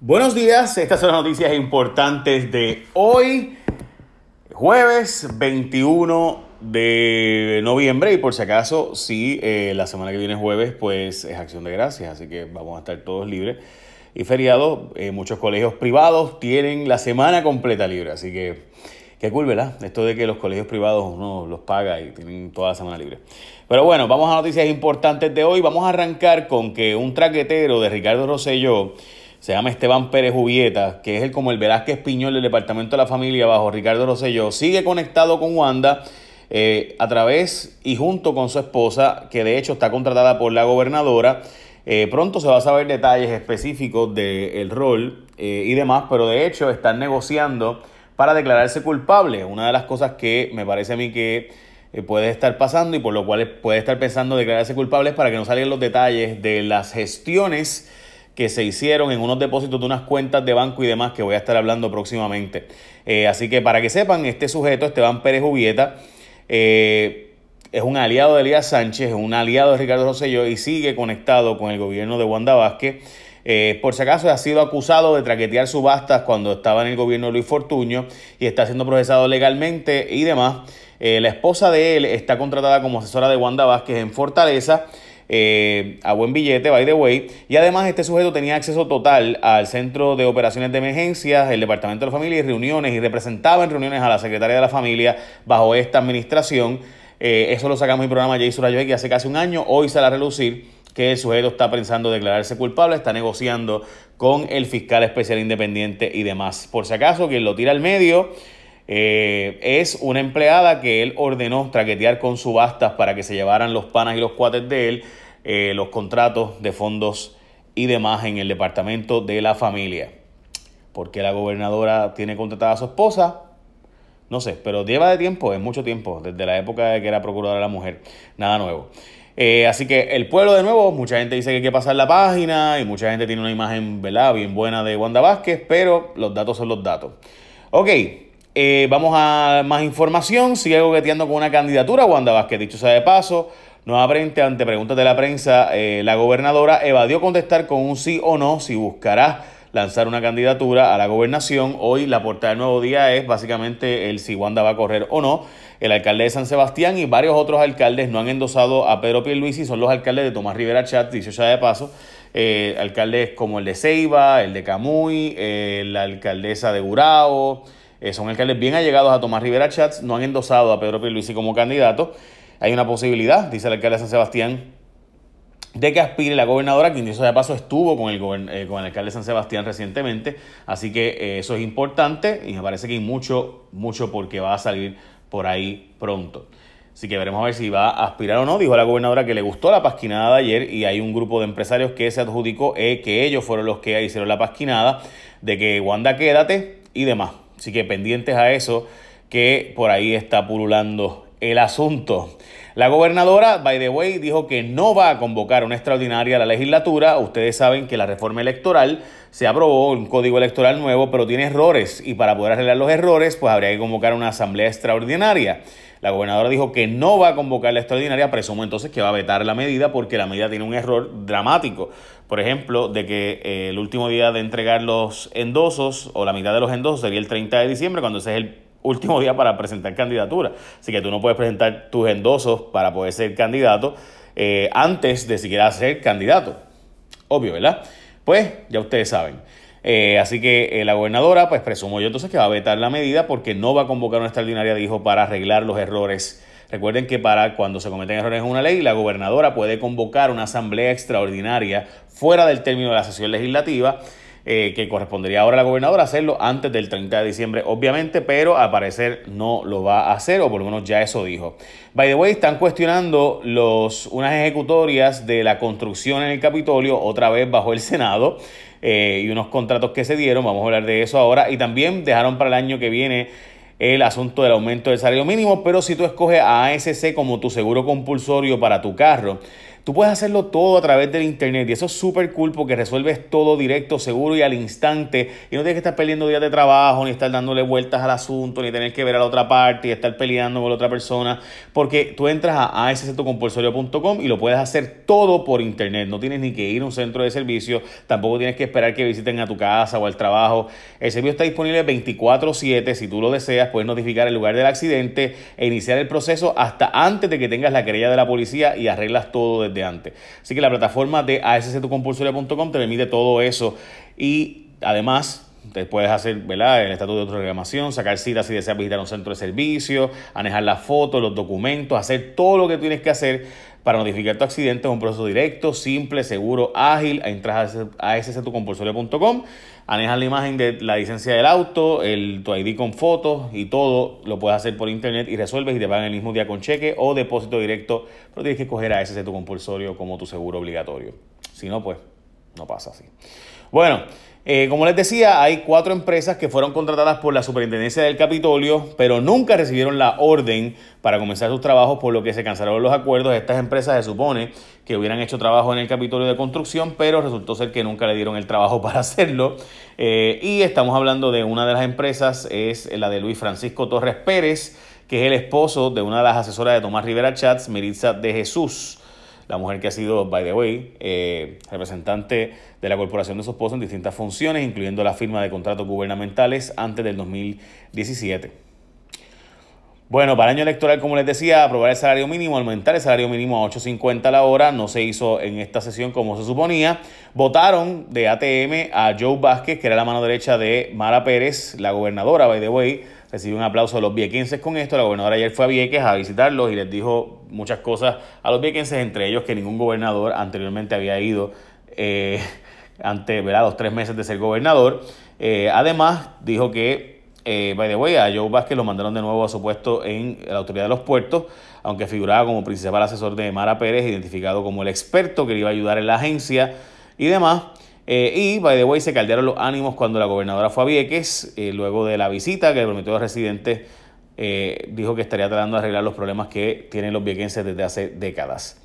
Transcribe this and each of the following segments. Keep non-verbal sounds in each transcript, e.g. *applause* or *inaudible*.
Buenos días, estas son las noticias importantes de hoy, jueves 21 de noviembre y por si acaso, si eh, la semana que viene es jueves, pues es acción de gracias, así que vamos a estar todos libres y feriados. Eh, muchos colegios privados tienen la semana completa libre, así que qué cool. Esto de que los colegios privados uno los paga y tienen toda la semana libre. Pero bueno, vamos a noticias importantes de hoy. Vamos a arrancar con que un traquetero de Ricardo Rosselló se llama Esteban Pérez Jubieta, que es el como el Velázquez Piñol del Departamento de la Familia bajo Ricardo Rosselló, sigue conectado con Wanda eh, a través y junto con su esposa, que de hecho está contratada por la gobernadora. Eh, pronto se va a saber detalles específicos del rol eh, y demás, pero de hecho están negociando para declararse culpable. Una de las cosas que me parece a mí que puede estar pasando y por lo cual puede estar pensando declararse culpable es para que no salgan los detalles de las gestiones que se hicieron en unos depósitos de unas cuentas de banco y demás que voy a estar hablando próximamente. Eh, así que para que sepan, este sujeto, Esteban Pérez Jubieta, eh, es un aliado de Elías Sánchez, es un aliado de Ricardo Rosselló y sigue conectado con el gobierno de Wanda Vázquez. Eh, por si acaso ha sido acusado de traquetear subastas cuando estaba en el gobierno de Luis Fortuño y está siendo procesado legalmente y demás. la esposa de él está contratada como asesora de Wanda Vázquez en Fortaleza eh, a buen billete, by the way. Y además este sujeto tenía acceso total al Centro de Operaciones de Emergencias, el Departamento de la Familia y reuniones, y representaba en reuniones a la Secretaria de la Familia bajo esta administración. Eh, eso lo sacamos en el programa Jay Surayoy hace casi un año. Hoy sale a relucir que el sujeto está pensando declararse culpable, está negociando con el fiscal especial independiente y demás. Por si acaso, quien lo tira al medio eh, es una empleada que él ordenó traquetear con subastas para que se llevaran los panas y los cuates de él, eh, los contratos de fondos y demás en el departamento de la familia. porque la gobernadora tiene contratada a su esposa? No sé, pero lleva de tiempo, es mucho tiempo, desde la época de que era procuradora la mujer. Nada nuevo. Eh, así que el pueblo de nuevo, mucha gente dice que hay que pasar la página y mucha gente tiene una imagen ¿verdad? bien buena de Wanda Vázquez, pero los datos son los datos. Ok, eh, vamos a más información. Sigue goqueteando con una candidatura. Wanda Vázquez, dicho sea de paso, nuevamente ante preguntas de la prensa, eh, la gobernadora evadió contestar con un sí o no si buscará lanzar una candidatura a la gobernación. Hoy la portada del nuevo día es básicamente el si Wanda va a correr o no. El alcalde de San Sebastián y varios otros alcaldes no han endosado a Pedro Pierluisi, son los alcaldes de Tomás Rivera Chat, dicho sea de paso. Eh, alcaldes como el de Ceiba, el de Camuy, la alcaldesa de Urao, eh, son alcaldes bien allegados a Tomás Rivera Chats, no han endosado a Pedro Pierluisi como candidato. Hay una posibilidad, dice el alcalde de San Sebastián, de que aspire la gobernadora, quien dicho de paso estuvo con el, eh, con el alcalde de San Sebastián recientemente. Así que eh, eso es importante y me parece que hay mucho, mucho porque va a salir por ahí pronto. Así que veremos a ver si va a aspirar o no. Dijo la gobernadora que le gustó la pasquinada de ayer y hay un grupo de empresarios que se adjudicó que ellos fueron los que hicieron la pasquinada de que Wanda quédate y demás. Así que pendientes a eso, que por ahí está pululando el asunto. La gobernadora, by the way, dijo que no va a convocar una extraordinaria a la legislatura. Ustedes saben que la reforma electoral se aprobó un código electoral nuevo, pero tiene errores y para poder arreglar los errores, pues habría que convocar una asamblea extraordinaria. La gobernadora dijo que no va a convocar la extraordinaria, presumo entonces que va a vetar la medida porque la medida tiene un error dramático. Por ejemplo, de que eh, el último día de entregar los endosos o la mitad de los endosos sería el 30 de diciembre, cuando ese es el último día para presentar candidatura. Así que tú no puedes presentar tus endosos para poder ser candidato eh, antes de siquiera ser candidato. Obvio, ¿verdad? Pues ya ustedes saben. Eh, así que la gobernadora, pues presumo yo entonces que va a vetar la medida porque no va a convocar una extraordinaria, dijo, para arreglar los errores Recuerden que para cuando se cometen errores en una ley, la gobernadora puede convocar una asamblea extraordinaria fuera del término de la sesión legislativa. Eh, que correspondería ahora a la gobernadora hacerlo antes del 30 de diciembre, obviamente, pero al parecer no lo va a hacer, o por lo menos ya eso dijo. By the way, están cuestionando los, unas ejecutorias de la construcción en el Capitolio, otra vez bajo el Senado, eh, y unos contratos que se dieron, vamos a hablar de eso ahora, y también dejaron para el año que viene el asunto del aumento del salario mínimo, pero si tú escoges a ASC como tu seguro compulsorio para tu carro, Tú puedes hacerlo todo a través del internet y eso es súper cool porque resuelves todo directo, seguro y al instante. Y no tienes que estar perdiendo días de trabajo, ni estar dándole vueltas al asunto, ni tener que ver a la otra parte y estar peleando con la otra persona, porque tú entras a asctocompulsorio.com y lo puedes hacer todo por internet, no tienes ni que ir a un centro de servicio, tampoco tienes que esperar que visiten a tu casa o al trabajo. El servicio está disponible 24/7, si tú lo deseas, puedes notificar el lugar del accidente e iniciar el proceso hasta antes de que tengas la querella de la policía y arreglas todo desde antes. Así que la plataforma de asctucompulsoria.com te permite todo eso y además te puedes hacer ¿verdad? el estatuto de reclamación, sacar citas si deseas visitar un centro de servicio, manejar las fotos, los documentos, hacer todo lo que tienes que hacer para notificar tu accidente. Es un proceso directo, simple, seguro, ágil. Entras a asctucompulsoria.com, manejas la imagen de la licencia del auto, el, tu ID con fotos y todo lo puedes hacer por internet y resuelves y te pagan el mismo día con cheque o depósito directo, pero tienes que coger a tu compulsorio como tu seguro obligatorio. Si no, pues no pasa así. Bueno, eh, como les decía, hay cuatro empresas que fueron contratadas por la Superintendencia del Capitolio, pero nunca recibieron la orden para comenzar sus trabajos, por lo que se cancelaron los acuerdos. Estas empresas se supone que hubieran hecho trabajo en el Capitolio de Construcción, pero resultó ser que nunca le dieron el trabajo *laughs* para hacerlo. Eh, y estamos hablando de una de las empresas, es la de Luis Francisco Torres Pérez, que es el esposo de una de las asesoras de Tomás Rivera Chats, Meritza de Jesús la mujer que ha sido, by the way, eh, representante de la corporación de su esposo en distintas funciones, incluyendo la firma de contratos gubernamentales antes del 2017. Bueno, para el año electoral, como les decía, aprobar el salario mínimo, aumentar el salario mínimo a 8.50 la hora, no se hizo en esta sesión como se suponía. Votaron de ATM a Joe Vázquez, que era la mano derecha de Mara Pérez, la gobernadora, by the way, recibe un aplauso de los viequenses con esto. La gobernadora ayer fue a Vieques a visitarlos y les dijo muchas cosas a los viequenses, entre ellos que ningún gobernador anteriormente había ido eh, ante los tres meses de ser gobernador. Eh, además, dijo que, eh, by the way, a Joe Vázquez lo mandaron de nuevo a su puesto en la Autoridad de los Puertos, aunque figuraba como principal asesor de Mara Pérez, identificado como el experto que le iba a ayudar en la agencia y demás. Eh, y, by the way, se caldearon los ánimos cuando la gobernadora fue a Vieques, eh, luego de la visita que le prometió a los residentes, eh, dijo que estaría tratando de arreglar los problemas que tienen los viequenses desde hace décadas.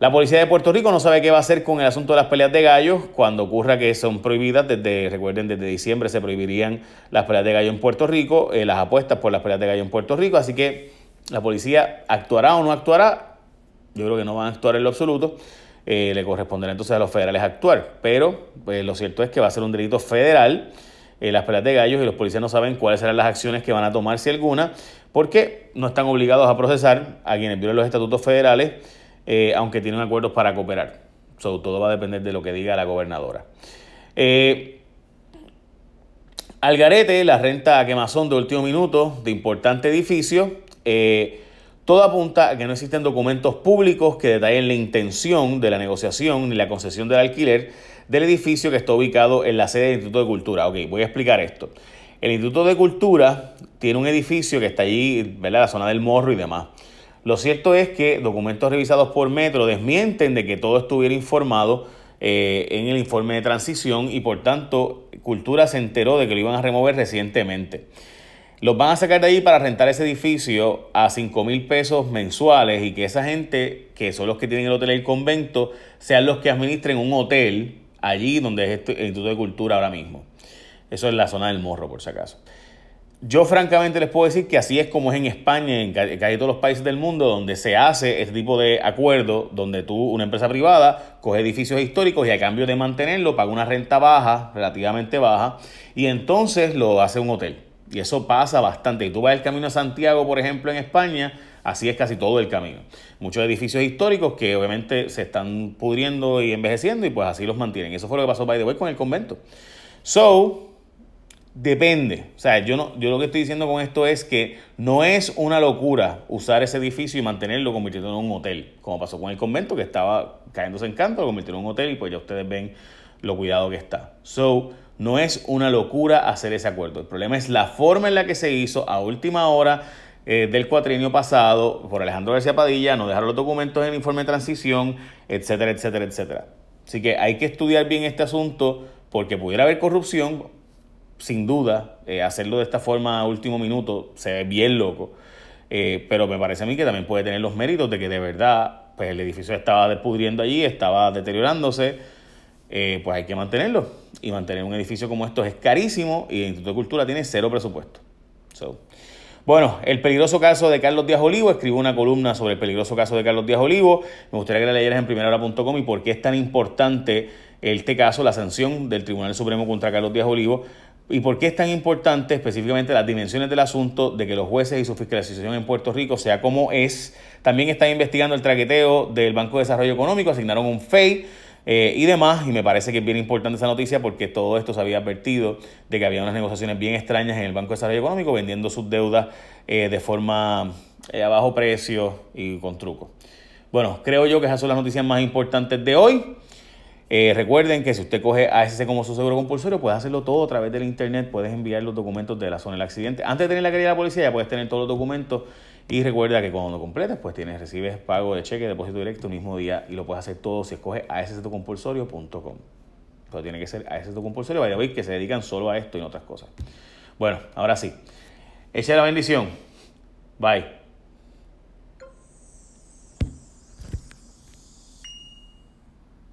La policía de Puerto Rico no sabe qué va a hacer con el asunto de las peleas de gallos cuando ocurra que son prohibidas. Desde, recuerden, desde diciembre se prohibirían las peleas de gallo en Puerto Rico, las apuestas por las peleas de gallo en Puerto Rico. Así que la policía actuará o no actuará. Yo creo que no van a actuar en lo absoluto. Eh, le corresponderá entonces a los federales actuar. Pero pues, lo cierto es que va a ser un delito federal eh, las peleas de gallos y los policías no saben cuáles serán las acciones que van a tomar, si alguna, porque no están obligados a procesar a quienes violen los estatutos federales, eh, aunque tienen acuerdos para cooperar. todo va a depender de lo que diga la gobernadora. Algarete, la renta a quemazón de último minuto de importante edificio. Todo apunta a que no existen documentos públicos que detallen la intención de la negociación ni la concesión del alquiler del edificio que está ubicado en la sede del Instituto de Cultura. Ok, voy a explicar esto. El Instituto de Cultura tiene un edificio que está allí, ¿verdad? La zona del morro y demás. Lo cierto es que documentos revisados por Metro desmienten de que todo estuviera informado eh, en el informe de transición y por tanto Cultura se enteró de que lo iban a remover recientemente. Los van a sacar de ahí para rentar ese edificio a 5 mil pesos mensuales y que esa gente, que son los que tienen el hotel y el convento, sean los que administren un hotel allí donde es este, el Instituto de Cultura ahora mismo. Eso es la zona del morro, por si acaso. Yo francamente les puedo decir que así es como es en España, en casi todos los países del mundo, donde se hace este tipo de acuerdo, donde tú, una empresa privada, coge edificios históricos y a cambio de mantenerlo paga una renta baja, relativamente baja, y entonces lo hace un hotel. Y eso pasa bastante. Y tú vas el camino a Santiago, por ejemplo, en España, así es casi todo el camino. Muchos edificios históricos que obviamente se están pudriendo y envejeciendo y pues así los mantienen. Eso fue lo que pasó, by the way, con el convento. So, depende. O sea, yo, no, yo lo que estoy diciendo con esto es que no es una locura usar ese edificio y mantenerlo convirtiéndolo en un hotel, como pasó con el convento, que estaba cayéndose en canto, lo convirtieron en un hotel y pues ya ustedes ven lo cuidado que está. So, no es una locura hacer ese acuerdo. El problema es la forma en la que se hizo a última hora eh, del cuatrienio pasado por Alejandro García Padilla, no dejar los documentos en el informe de transición, etcétera, etcétera, etcétera. Así que hay que estudiar bien este asunto porque pudiera haber corrupción, sin duda, eh, hacerlo de esta forma a último minuto se ve bien loco. Eh, pero me parece a mí que también puede tener los méritos de que de verdad pues el edificio estaba despudriendo allí, estaba deteriorándose, eh, pues hay que mantenerlo. Y mantener un edificio como estos es carísimo y el Instituto de Cultura tiene cero presupuesto. bueno, el peligroso caso de Carlos Díaz Olivo, escribo una columna sobre el peligroso caso de Carlos Díaz Olivo. Me gustaría que la leyeras en primerahora.com y por qué es tan importante este caso, la sanción del Tribunal Supremo contra Carlos Díaz Olivo, ¿Y por qué es tan importante específicamente las dimensiones del asunto de que los jueces y su fiscalización en Puerto Rico sea como es? También están investigando el traqueteo del Banco de Desarrollo Económico, asignaron un FEI eh, y demás, y me parece que es bien importante esa noticia porque todo esto se había advertido de que había unas negociaciones bien extrañas en el Banco de Desarrollo Económico vendiendo sus deudas eh, de forma eh, a bajo precio y con truco. Bueno, creo yo que esas son las noticias más importantes de hoy. Recuerden que si usted coge ASC como su seguro compulsorio, puede hacerlo todo a través del internet, puedes enviar los documentos de la zona del accidente. Antes de tener la querida de la policía, ya puedes tener todos los documentos y recuerda que cuando lo completes, pues tienes, recibes pago de cheque, depósito directo el mismo día y lo puedes hacer todo si escoges asccompulsorio.com. Pero tiene que ser ASC compulsorio, vaya a ver que se dedican solo a esto y no otras cosas. Bueno, ahora sí. Echa la bendición. Bye.